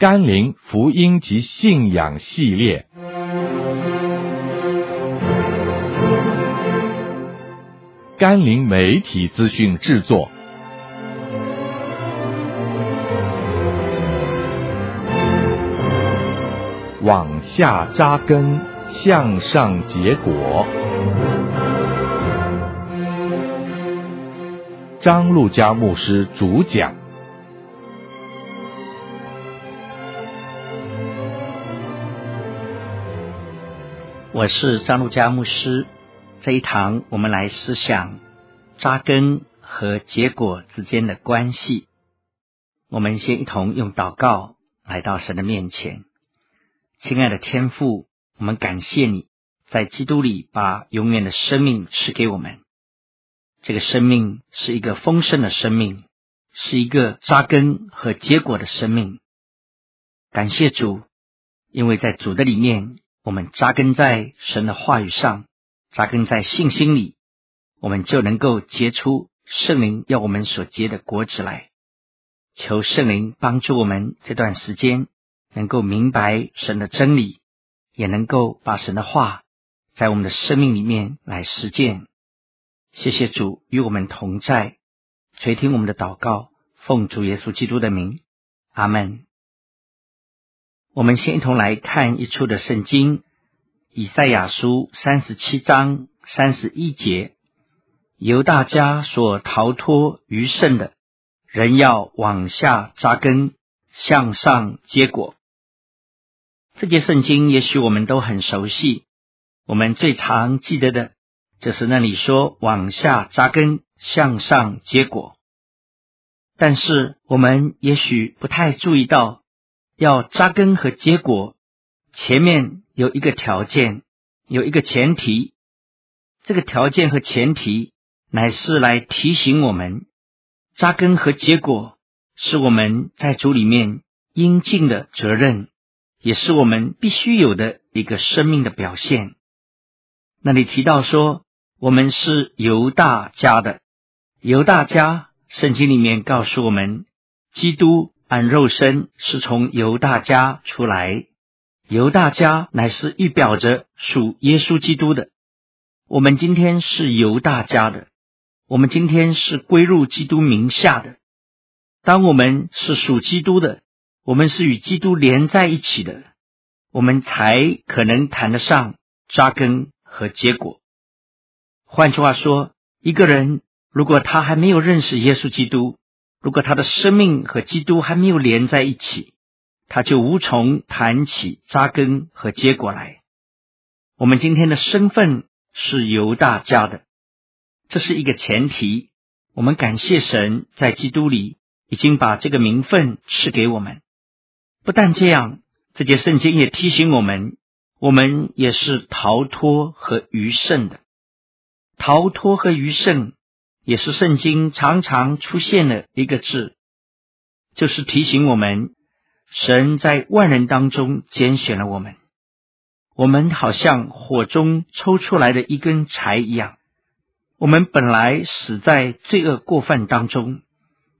甘霖福音及信仰系列，甘霖媒体资讯制作，往下扎根，向上结果。张路加牧师主讲。我是张路加牧师。这一堂我们来思想扎根和结果之间的关系。我们先一同用祷告来到神的面前。亲爱的天父，我们感谢你在基督里把永远的生命赐给我们。这个生命是一个丰盛的生命，是一个扎根和结果的生命。感谢主，因为在主的里面。我们扎根在神的话语上，扎根在信心里，我们就能够结出圣灵要我们所结的果子来。求圣灵帮助我们这段时间能够明白神的真理，也能够把神的话在我们的生命里面来实践。谢谢主与我们同在，垂听我们的祷告，奉主耶稣基督的名，阿门。我们先一同来看一处的圣经，《以赛亚书》三十七章三十一节：由大家所逃脱余剩的，人要往下扎根，向上结果。这节圣经也许我们都很熟悉，我们最常记得的，就是那里说往下扎根，向上结果。但是我们也许不太注意到。要扎根和结果，前面有一个条件，有一个前提。这个条件和前提乃是来提醒我们，扎根和结果是我们在主里面应尽的责任，也是我们必须有的一个生命的表现。那里提到说，我们是犹大家的，犹大家，圣经里面告诉我们，基督。按肉身是从犹大家出来，犹大家乃是预表着属耶稣基督的。我们今天是犹大家的，我们今天是归入基督名下的。当我们是属基督的，我们是与基督连在一起的，我们才可能谈得上扎根和结果。换句话说，一个人如果他还没有认识耶稣基督，如果他的生命和基督还没有连在一起，他就无从谈起扎根和结果来。我们今天的身份是犹大家的，这是一个前提。我们感谢神在基督里已经把这个名分赐给我们。不但这样，这节圣经也提醒我们，我们也是逃脱和余剩的。逃脱和余剩。也是圣经常常出现的一个字，就是提醒我们，神在万人当中拣选了我们。我们好像火中抽出来的一根柴一样，我们本来死在罪恶过犯当中，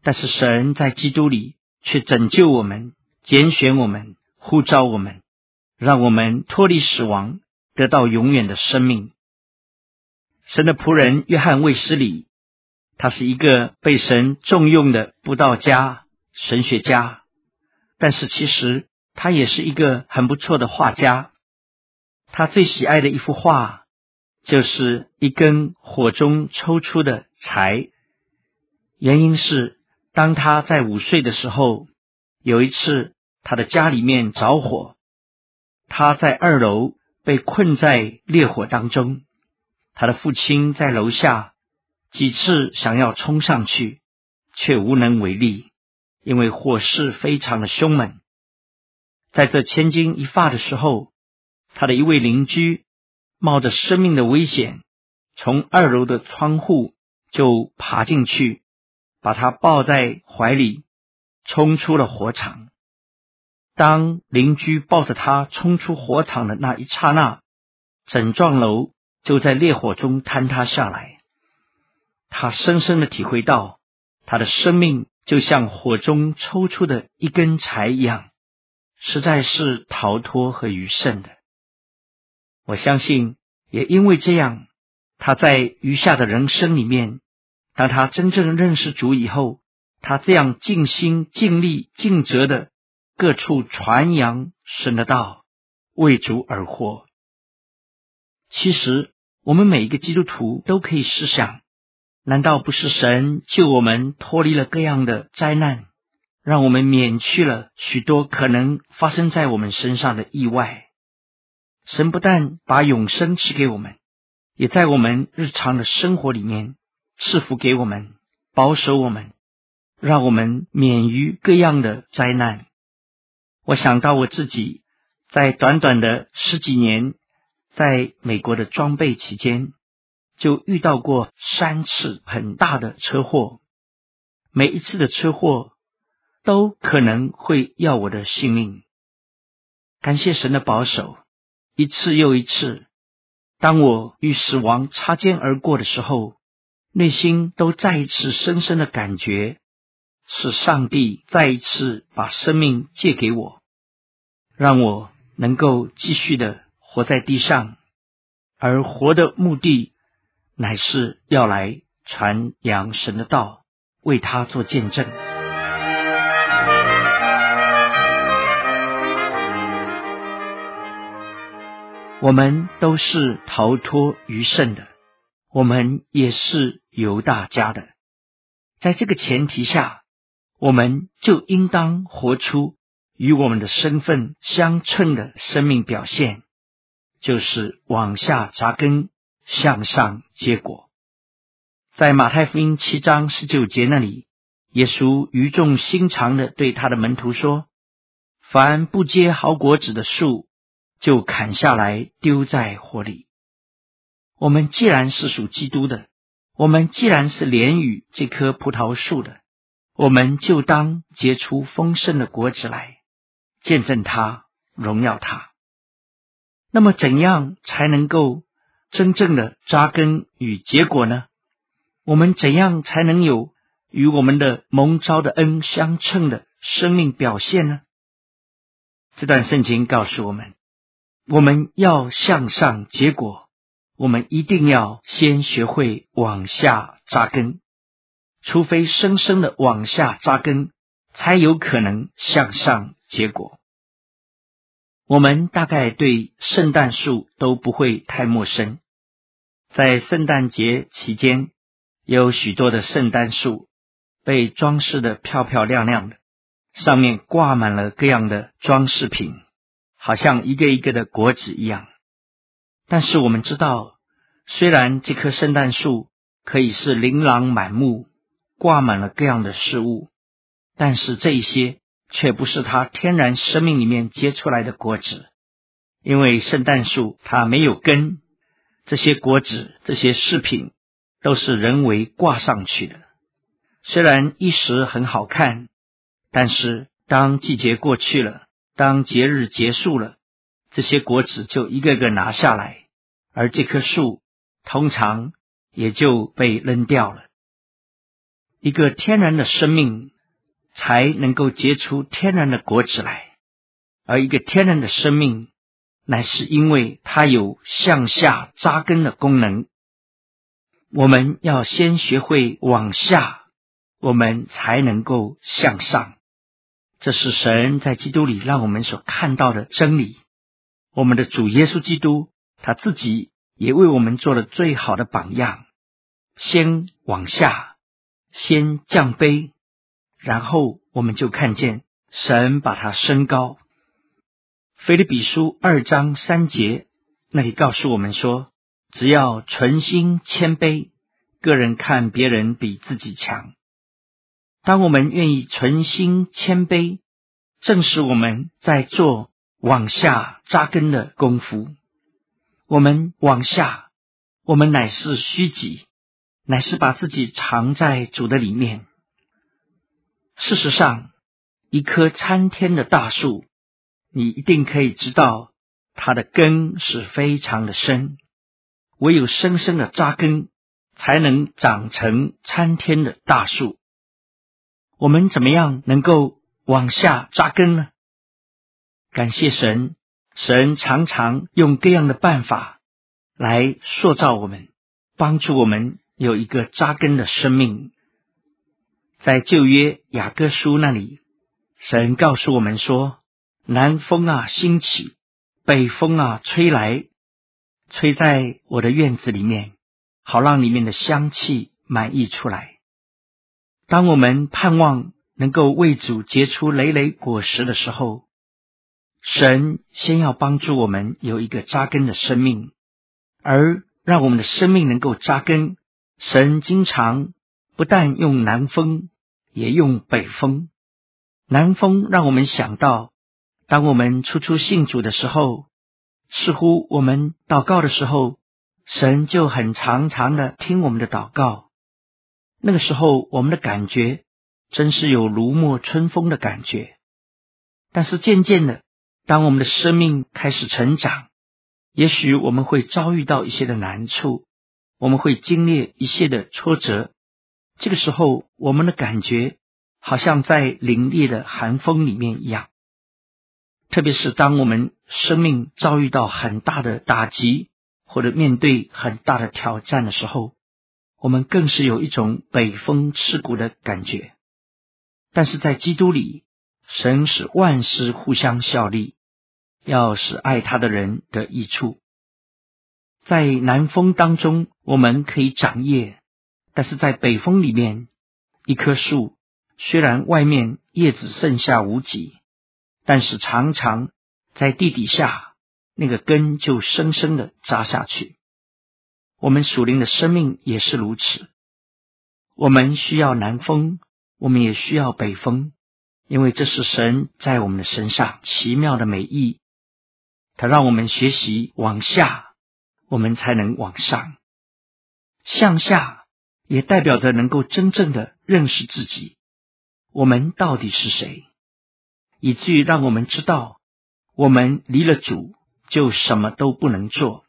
但是神在基督里却拯救我们，拣选我们，呼召我们，让我们脱离死亡，得到永远的生命。神的仆人约翰卫斯理。他是一个被神重用的布道家、神学家，但是其实他也是一个很不错的画家。他最喜爱的一幅画就是一根火中抽出的柴。原因是当他在五岁的时候，有一次他的家里面着火，他在二楼被困在烈火当中，他的父亲在楼下。几次想要冲上去，却无能为力，因为火势非常的凶猛。在这千钧一发的时候，他的一位邻居冒着生命的危险，从二楼的窗户就爬进去，把他抱在怀里，冲出了火场。当邻居抱着他冲出火场的那一刹那，整幢楼就在烈火中坍塌下来。他深深的体会到，他的生命就像火中抽出的一根柴一样，实在是逃脱和余剩的。我相信，也因为这样，他在余下的人生里面，当他真正认识主以后，他这样尽心尽力尽责的各处传扬神的道，为主而活。其实，我们每一个基督徒都可以试想：难道不是神救我们脱离了各样的灾难，让我们免去了许多可能发生在我们身上的意外？神不但把永生赐给我们，也在我们日常的生活里面赐福给我们，保守我们，让我们免于各样的灾难。我想到我自己在短短的十几年。在美国的装备期间，就遇到过三次很大的车祸，每一次的车祸都可能会要我的性命。感谢神的保守，一次又一次，当我与死亡擦肩而过的时候，内心都再一次深深的感觉，是上帝再一次把生命借给我，让我能够继续的。活在地上，而活的目的乃是要来传扬神的道，为他做见证。我们都是逃脱余剩的，我们也是犹大家的。在这个前提下，我们就应当活出与我们的身份相称的生命表现。就是往下扎根，向上结果。在马太福音七章十九节那里，耶稣语重心长的对他的门徒说：“凡不结好果子的树，就砍下来丢在火里。”我们既然是属基督的，我们既然是连与这棵葡萄树的，我们就当结出丰盛的果子来，见证他，荣耀他。那么，怎样才能够真正的扎根与结果呢？我们怎样才能有与我们的蒙召的恩相称的生命表现呢？这段圣经告诉我们，我们要向上结果，我们一定要先学会往下扎根，除非深深的往下扎根，才有可能向上结果。我们大概对圣诞树都不会太陌生。在圣诞节期间，有许多的圣诞树被装饰得漂漂亮亮的，上面挂满了各样的装饰品，好像一个一个的果子一样。但是我们知道，虽然这棵圣诞树可以是琳琅满目，挂满了各样的事物，但是这些。却不是它天然生命里面结出来的果子，因为圣诞树它没有根，这些果子、这些饰品都是人为挂上去的。虽然一时很好看，但是当季节过去了，当节日结束了，这些果子就一个个拿下来，而这棵树通常也就被扔掉了。一个天然的生命。才能够结出天然的果子来，而一个天然的生命，乃是因为它有向下扎根的功能。我们要先学会往下，我们才能够向上。这是神在基督里让我们所看到的真理。我们的主耶稣基督，他自己也为我们做了最好的榜样：先往下，先降卑。然后我们就看见神把他升高。腓立比书二章三节那里告诉我们说：只要存心谦卑，个人看别人比自己强。当我们愿意存心谦卑，正是我们在做往下扎根的功夫。我们往下，我们乃是虚己，乃是把自己藏在主的里面。事实上，一棵参天的大树，你一定可以知道，它的根是非常的深。唯有深深的扎根，才能长成参天的大树。我们怎么样能够往下扎根呢？感谢神，神常常用各样的办法来塑造我们，帮助我们有一个扎根的生命。在旧约雅各书那里，神告诉我们说：“南风啊，兴起；北风啊，吹来，吹在我的院子里面，好让里面的香气满溢出来。”当我们盼望能够为主结出累累果实的时候，神先要帮助我们有一个扎根的生命，而让我们的生命能够扎根。神经常不但用南风，也用北风。南风让我们想到，当我们初初信主的时候，似乎我们祷告的时候，神就很常常的听我们的祷告。那个时候，我们的感觉真是有如沐春风的感觉。但是渐渐的，当我们的生命开始成长，也许我们会遭遇到一些的难处。我们会经历一些的挫折，这个时候我们的感觉好像在凛冽的寒风里面一样。特别是当我们生命遭遇到很大的打击，或者面对很大的挑战的时候，我们更是有一种北风刺骨的感觉。但是在基督里，神使万事互相效力，要使爱他的人得益处。在南风当中，我们可以长叶；但是在北风里面，一棵树虽然外面叶子剩下无几，但是常常在地底下，那个根就深深的扎下去。我们属灵的生命也是如此，我们需要南风，我们也需要北风，因为这是神在我们的身上奇妙的美意，它让我们学习往下。我们才能往上，向下也代表着能够真正的认识自己，我们到底是谁，以至于让我们知道，我们离了主就什么都不能做。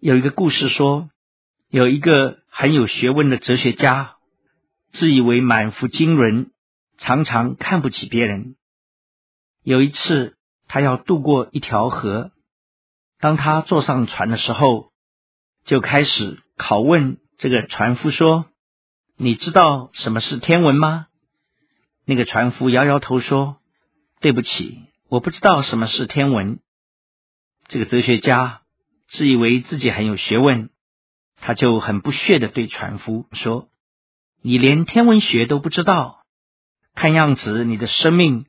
有一个故事说，有一个很有学问的哲学家，自以为满腹经纶，常常看不起别人。有一次，他要渡过一条河。当他坐上船的时候，就开始拷问这个船夫说：“你知道什么是天文吗？”那个船夫摇摇头说：“对不起，我不知道什么是天文。”这个哲学家自以为自己很有学问，他就很不屑地对船夫说：“你连天文学都不知道，看样子你的生命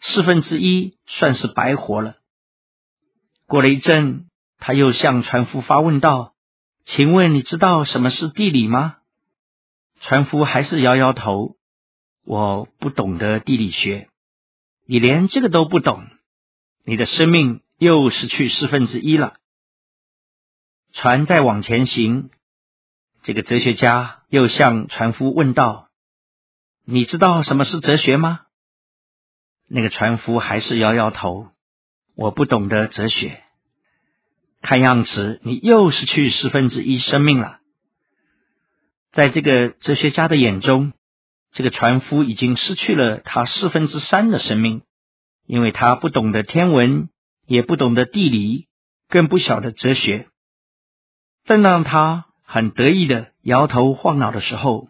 四分之一算是白活了。”过了一阵，他又向船夫发问道：“请问你知道什么是地理吗？”船夫还是摇摇头：“我不懂得地理学。”你连这个都不懂，你的生命又失去四分之一了。船再往前行，这个哲学家又向船夫问道：“你知道什么是哲学吗？”那个船夫还是摇摇头。我不懂得哲学，看样子你又失去四分之一生命了。在这个哲学家的眼中，这个船夫已经失去了他四分之三的生命，因为他不懂得天文，也不懂得地理，更不晓得哲学。正当他很得意的摇头晃脑的时候，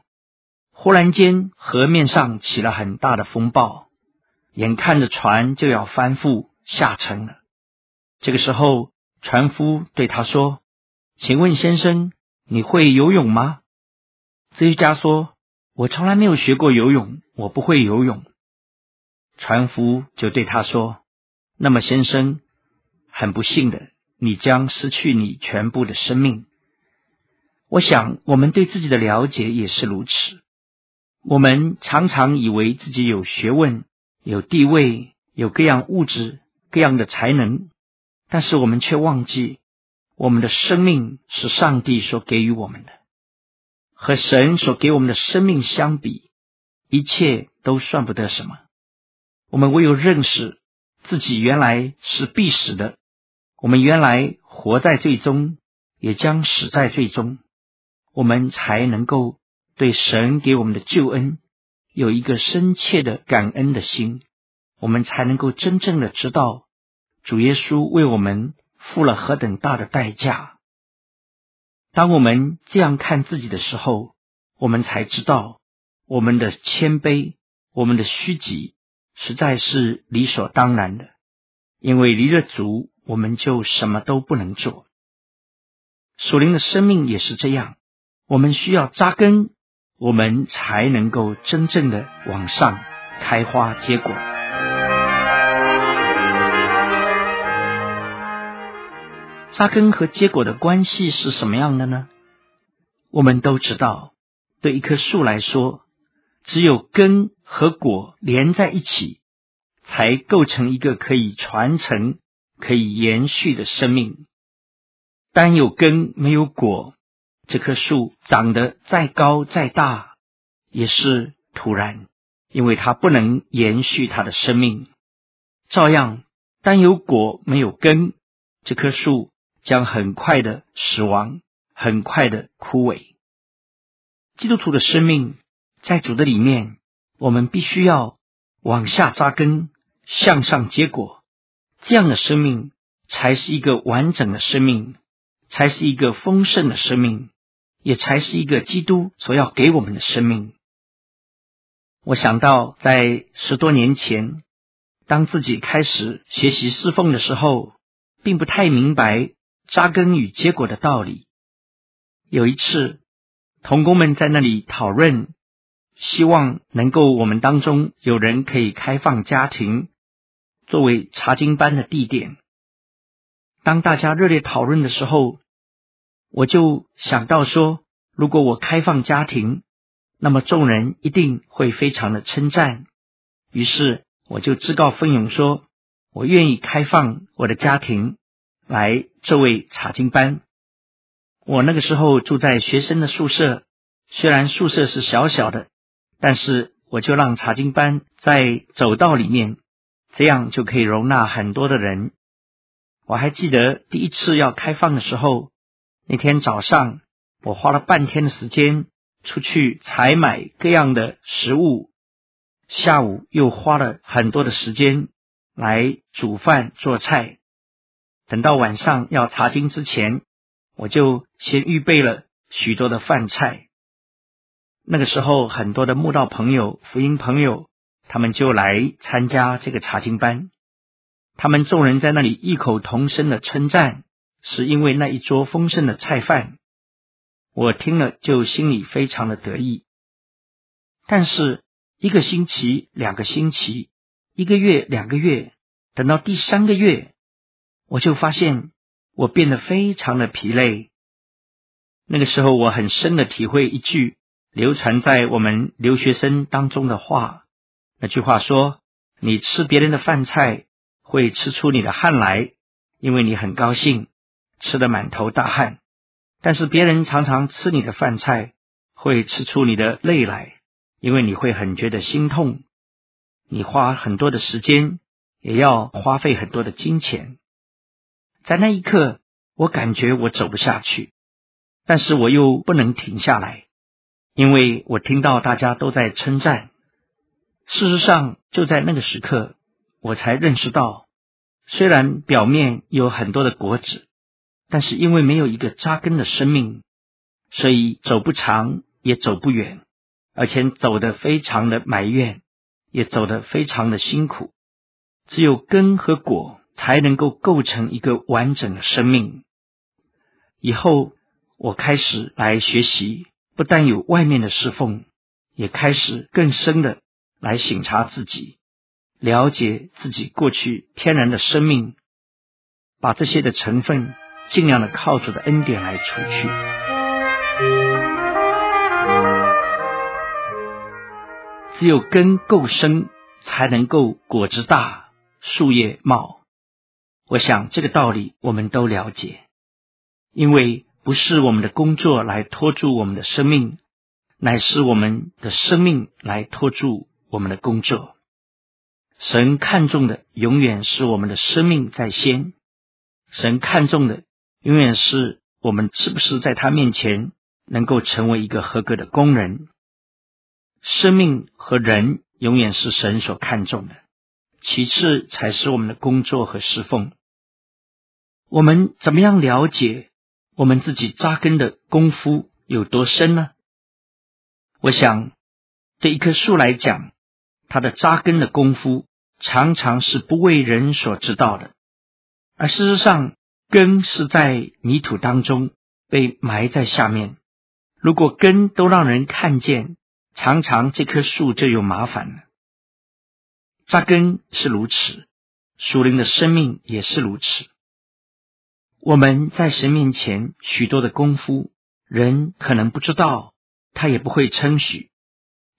忽然间河面上起了很大的风暴，眼看着船就要翻覆。下沉了。这个时候，船夫对他说：“请问先生，你会游泳吗？”哲学家说：“我从来没有学过游泳，我不会游泳。”船夫就对他说：“那么，先生，很不幸的，你将失去你全部的生命。”我想，我们对自己的了解也是如此。我们常常以为自己有学问、有地位、有各样物质。各样的才能，但是我们却忘记，我们的生命是上帝所给予我们的，和神所给我们的生命相比，一切都算不得什么。我们唯有认识自己原来是必死的，我们原来活在最终，也将死在最终，我们才能够对神给我们的救恩有一个深切的感恩的心。我们才能够真正的知道主耶稣为我们付了何等大的代价。当我们这样看自己的时候，我们才知道我们的谦卑、我们的虚己，实在是理所当然的。因为离了主，我们就什么都不能做。属灵的生命也是这样，我们需要扎根，我们才能够真正的往上开花结果。扎根和结果的关系是什么样的呢？我们都知道，对一棵树来说，只有根和果连在一起，才构成一个可以传承、可以延续的生命。单有根没有果，这棵树长得再高再大，也是徒然，因为它不能延续它的生命。照样，单有果没有根，这棵树。将很快的死亡，很快的枯萎。基督徒的生命在主的里面，我们必须要往下扎根，向上结果。这样的生命才是一个完整的生命，才是一个丰盛的生命，也才是一个基督所要给我们的生命。我想到在十多年前，当自己开始学习侍奉的时候，并不太明白。扎根与结果的道理。有一次，同工们在那里讨论，希望能够我们当中有人可以开放家庭作为查经班的地点。当大家热烈讨论的时候，我就想到说，如果我开放家庭，那么众人一定会非常的称赞。于是，我就自告奋勇说，我愿意开放我的家庭。来，这位查经班。我那个时候住在学生的宿舍，虽然宿舍是小小的，但是我就让查经班在走道里面，这样就可以容纳很多的人。我还记得第一次要开放的时候，那天早上我花了半天的时间出去采买各样的食物，下午又花了很多的时间来煮饭做菜。等到晚上要查经之前，我就先预备了许多的饭菜。那个时候，很多的慕道朋友、福音朋友，他们就来参加这个查经班。他们众人在那里异口同声的称赞，是因为那一桌丰盛的菜饭。我听了就心里非常的得意。但是一个星期、两个星期、一个月、两个月，等到第三个月。我就发现我变得非常的疲累。那个时候，我很深的体会一句流传在我们留学生当中的话。那句话说：“你吃别人的饭菜，会吃出你的汗来，因为你很高兴，吃得满头大汗；但是别人常常吃你的饭菜，会吃出你的泪来，因为你会很觉得心痛。你花很多的时间，也要花费很多的金钱。”在那一刻，我感觉我走不下去，但是我又不能停下来，因为我听到大家都在称赞。事实上，就在那个时刻，我才认识到，虽然表面有很多的果子，但是因为没有一个扎根的生命，所以走不长，也走不远，而且走得非常的埋怨，也走得非常的辛苦。只有根和果。才能够构成一个完整的生命。以后我开始来学习，不但有外面的侍奉，也开始更深的来省察自己，了解自己过去天然的生命，把这些的成分尽量的靠主的恩典来除去。只有根够深，才能够果子大，树叶茂。我想这个道理我们都了解，因为不是我们的工作来拖住我们的生命，乃是我们的生命来拖住我们的工作。神看重的永远是我们的生命在先，神看重的永远是我们是不是在他面前能够成为一个合格的工人。生命和人永远是神所看重的。其次才是我们的工作和侍奉。我们怎么样了解我们自己扎根的功夫有多深呢？我想，对一棵树来讲，它的扎根的功夫常常是不为人所知道的，而事实上，根是在泥土当中被埋在下面。如果根都让人看见，常常这棵树就有麻烦了。扎根是如此，属灵的生命也是如此。我们在神面前许多的功夫，人可能不知道，他也不会称许，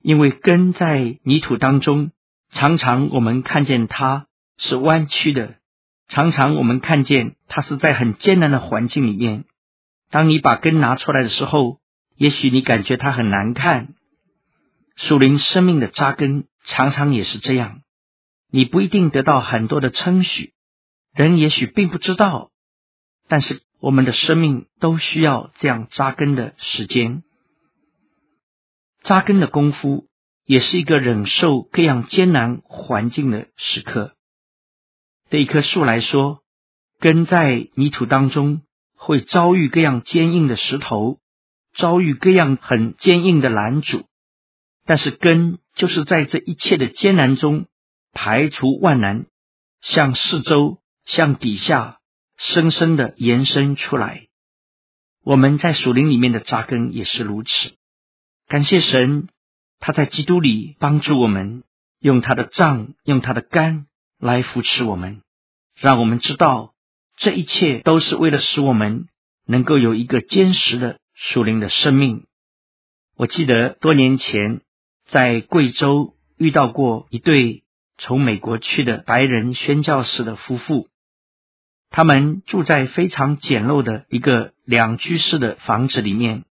因为根在泥土当中，常常我们看见它是弯曲的，常常我们看见它是在很艰难的环境里面。当你把根拿出来的时候，也许你感觉它很难看。属灵生命的扎根常常也是这样，你不一定得到很多的称许，人也许并不知道，但是我们的生命都需要这样扎根的时间。扎根的功夫也是一个忍受各样艰难环境的时刻。对一棵树来说，根在泥土当中会遭遇各样坚硬的石头。遭遇各样很坚硬的拦阻，但是根就是在这一切的艰难中排除万难，向四周、向底下深深的延伸出来。我们在属灵里面的扎根也是如此。感谢神，他在基督里帮助我们，用他的杖、用他的竿来扶持我们，让我们知道这一切都是为了使我们能够有一个坚实的。属灵的生命，我记得多年前在贵州遇到过一对从美国去的白人宣教士的夫妇，他们住在非常简陋的一个两居室的房子里面，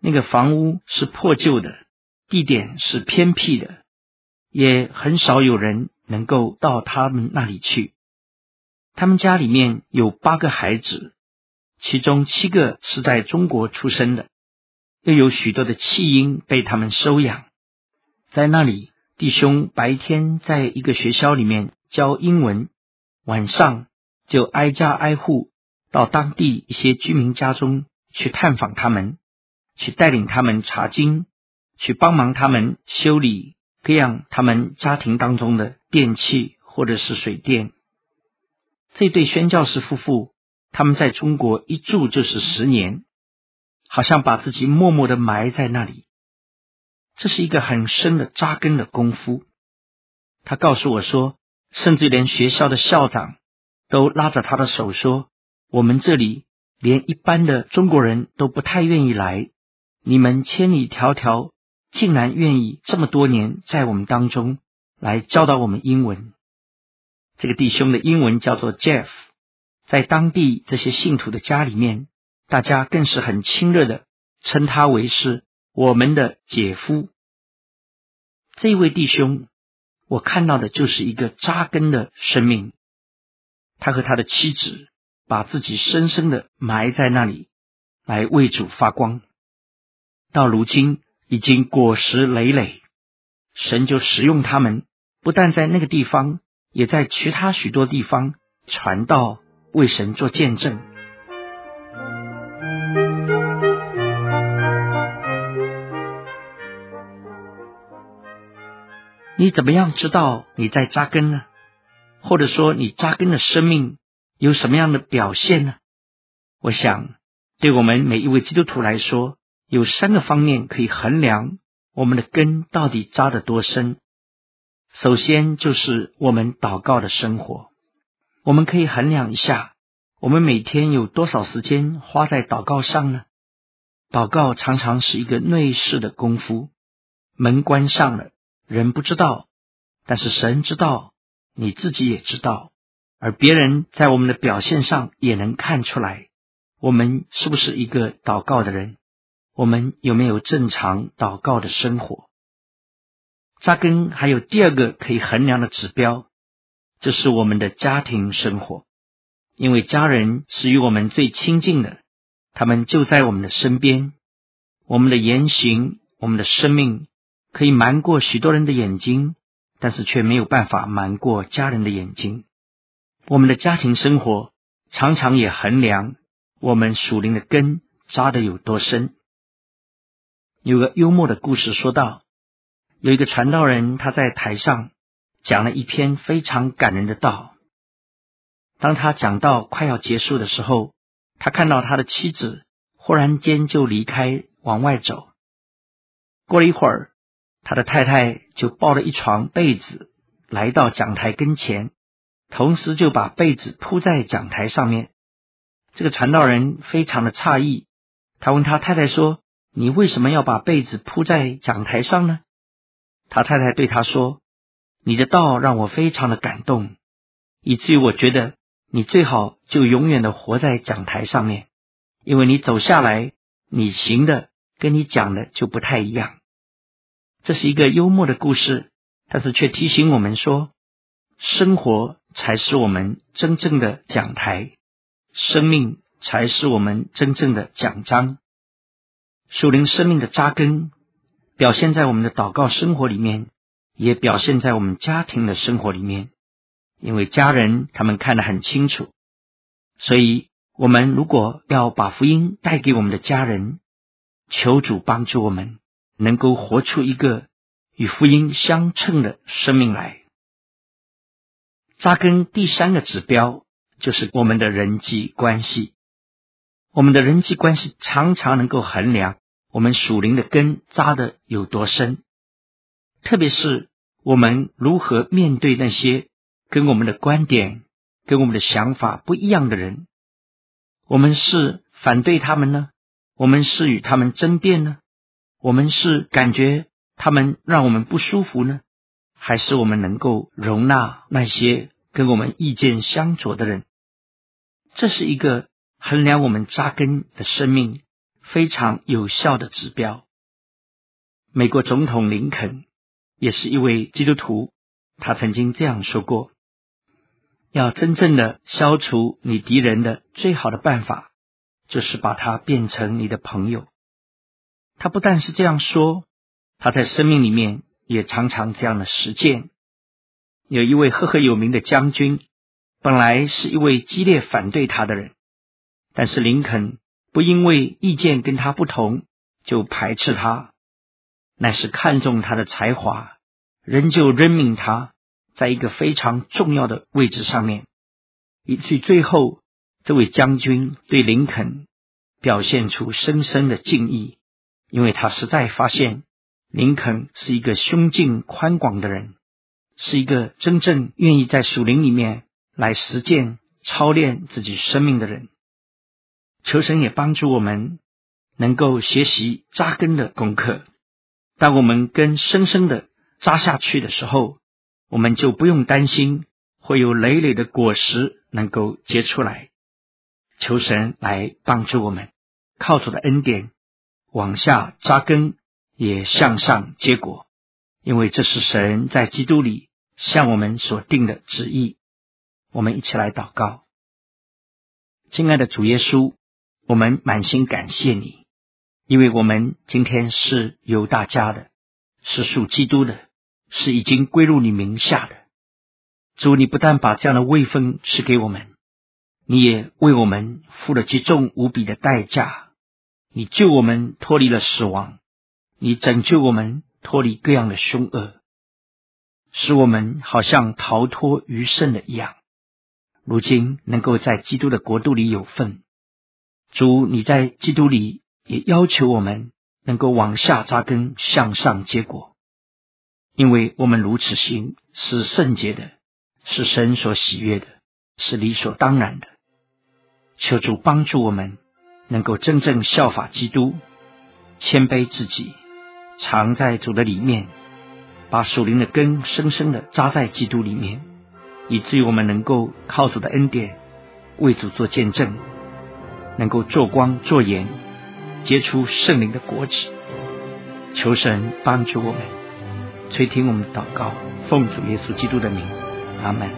那个房屋是破旧的，地点是偏僻的，也很少有人能够到他们那里去。他们家里面有八个孩子。其中七个是在中国出生的，又有许多的弃婴被他们收养。在那里，弟兄白天在一个学校里面教英文，晚上就挨家挨户到当地一些居民家中去探访他们，去带领他们查经，去帮忙他们修理各样他们家庭当中的电器或者是水电。这对宣教士夫妇。他们在中国一住就是十年，好像把自己默默的埋在那里。这是一个很深的扎根的功夫。他告诉我说，甚至连学校的校长都拉着他的手说：“我们这里连一般的中国人都不太愿意来，你们千里迢迢竟然愿意这么多年在我们当中来教导我们英文。”这个弟兄的英文叫做 Jeff。在当地这些信徒的家里面，大家更是很亲热的称他为是我们的姐夫。这位弟兄，我看到的就是一个扎根的生命。他和他的妻子把自己深深的埋在那里，来为主发光。到如今已经果实累累，神就使用他们，不但在那个地方，也在其他许多地方传道。为神做见证，你怎么样知道你在扎根呢？或者说你扎根的生命有什么样的表现呢？我想，对我们每一位基督徒来说，有三个方面可以衡量我们的根到底扎得多深。首先就是我们祷告的生活。我们可以衡量一下，我们每天有多少时间花在祷告上呢？祷告常常是一个内室的功夫，门关上了，人不知道，但是神知道，你自己也知道，而别人在我们的表现上也能看出来，我们是不是一个祷告的人？我们有没有正常祷告的生活？扎根还有第二个可以衡量的指标。这是我们的家庭生活，因为家人是与我们最亲近的，他们就在我们的身边。我们的言行，我们的生命，可以瞒过许多人的眼睛，但是却没有办法瞒过家人的眼睛。我们的家庭生活常常也衡量我们属灵的根扎得有多深。有个幽默的故事说道，有一个传道人，他在台上讲了一篇非常感人的道。当他讲到快要结束的时候，他看到他的妻子忽然间就离开，往外走。过了一会儿，他的太太就抱了一床被子来到讲台跟前，同时就把被子铺在讲台上面。这个传道人非常的诧异，他问他太太说。你为什么要把被子铺在讲台上呢？他太太对他说：“你的道让我非常的感动，以至于我觉得你最好就永远的活在讲台上面，因为你走下来，你行的跟你讲的就不太一样。”这是一个幽默的故事，但是却提醒我们说，生活才是我们真正的讲台，生命才是我们真正的讲章。属灵生命的扎根，表现在我们的祷告生活里面，也表现在我们家庭的生活里面。因为家人他们看得很清楚，所以我们如果要把福音带给我们的家人，求主帮助我们，能够活出一个与福音相称的生命来。扎根第三个指标就是我们的人际关系，我们的人际关系常常能够衡量。我们属灵的根扎得有多深？特别是我们如何面对那些跟我们的观点、跟我们的想法不一样的人？我们是反对他们呢？我们是与他们争辩呢？我们是感觉他们让我们不舒服呢？还是我们能够容纳那些跟我们意见相左的人？这是一个衡量我们扎根的生命。非常有效的指标。美国总统林肯也是一位基督徒，他曾经这样说过：“要真正的消除你敌人的最好的办法，就是把他变成你的朋友。”他不但是这样说，他在生命里面也常常这样的实践。有一位赫赫有名的将军，本来是一位激烈反对他的人，但是林肯。不因为意见跟他不同就排斥他，乃是看重他的才华，仍旧任命他在一个非常重要的位置上面，以至于最后这位将军对林肯表现出深深的敬意，因为他实在发现林肯是一个胸襟宽广的人，是一个真正愿意在属灵里面来实践操练自己生命的人。求神也帮助我们能够学习扎根的功课。当我们根深深的扎下去的时候，我们就不用担心会有累累的果实能够结出来。求神来帮助我们，靠主的恩典往下扎根，也向上结果。因为这是神在基督里向我们所定的旨意。我们一起来祷告，亲爱的主耶稣。我们满心感谢你，因为我们今天是犹大家的，是属基督的，是已经归入你名下的。主，你不但把这样的位分赐给我们，你也为我们付了极重无比的代价。你救我们脱离了死亡，你拯救我们脱离各样的凶恶，使我们好像逃脱余生的一样。如今能够在基督的国度里有份。主，你在基督里也要求我们能够往下扎根，向上结果，因为我们如此行是圣洁的，是神所喜悦的，是理所当然的。求主帮助我们能够真正效法基督，谦卑自己，藏在主的里面，把属灵的根深深的扎在基督里面，以至于我们能够靠主的恩典为主做见证。能够做光做盐，结出圣灵的果子。求神帮助我们，垂听我们的祷告，奉主耶稣基督的名，阿门。